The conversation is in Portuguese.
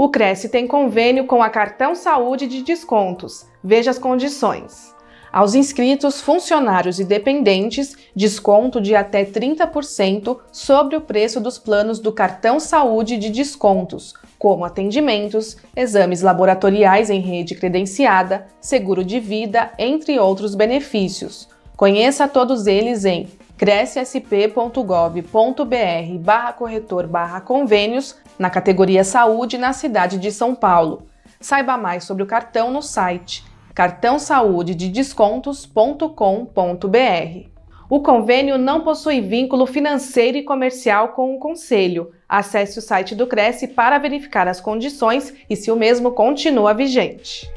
O Cresce tem convênio com a Cartão Saúde de Descontos. Veja as condições. Aos inscritos, funcionários e dependentes, desconto de até 30% sobre o preço dos planos do cartão saúde de descontos, como atendimentos, exames laboratoriais em rede credenciada, seguro de vida, entre outros benefícios. Conheça todos eles em crescsp.gov.br barra corretor barra convênios na categoria Saúde na cidade de São Paulo. Saiba mais sobre o cartão no site cartãosaudededescontos.com.br. O convênio não possui vínculo financeiro e comercial com o Conselho. Acesse o site do Cresce para verificar as condições e se o mesmo continua vigente.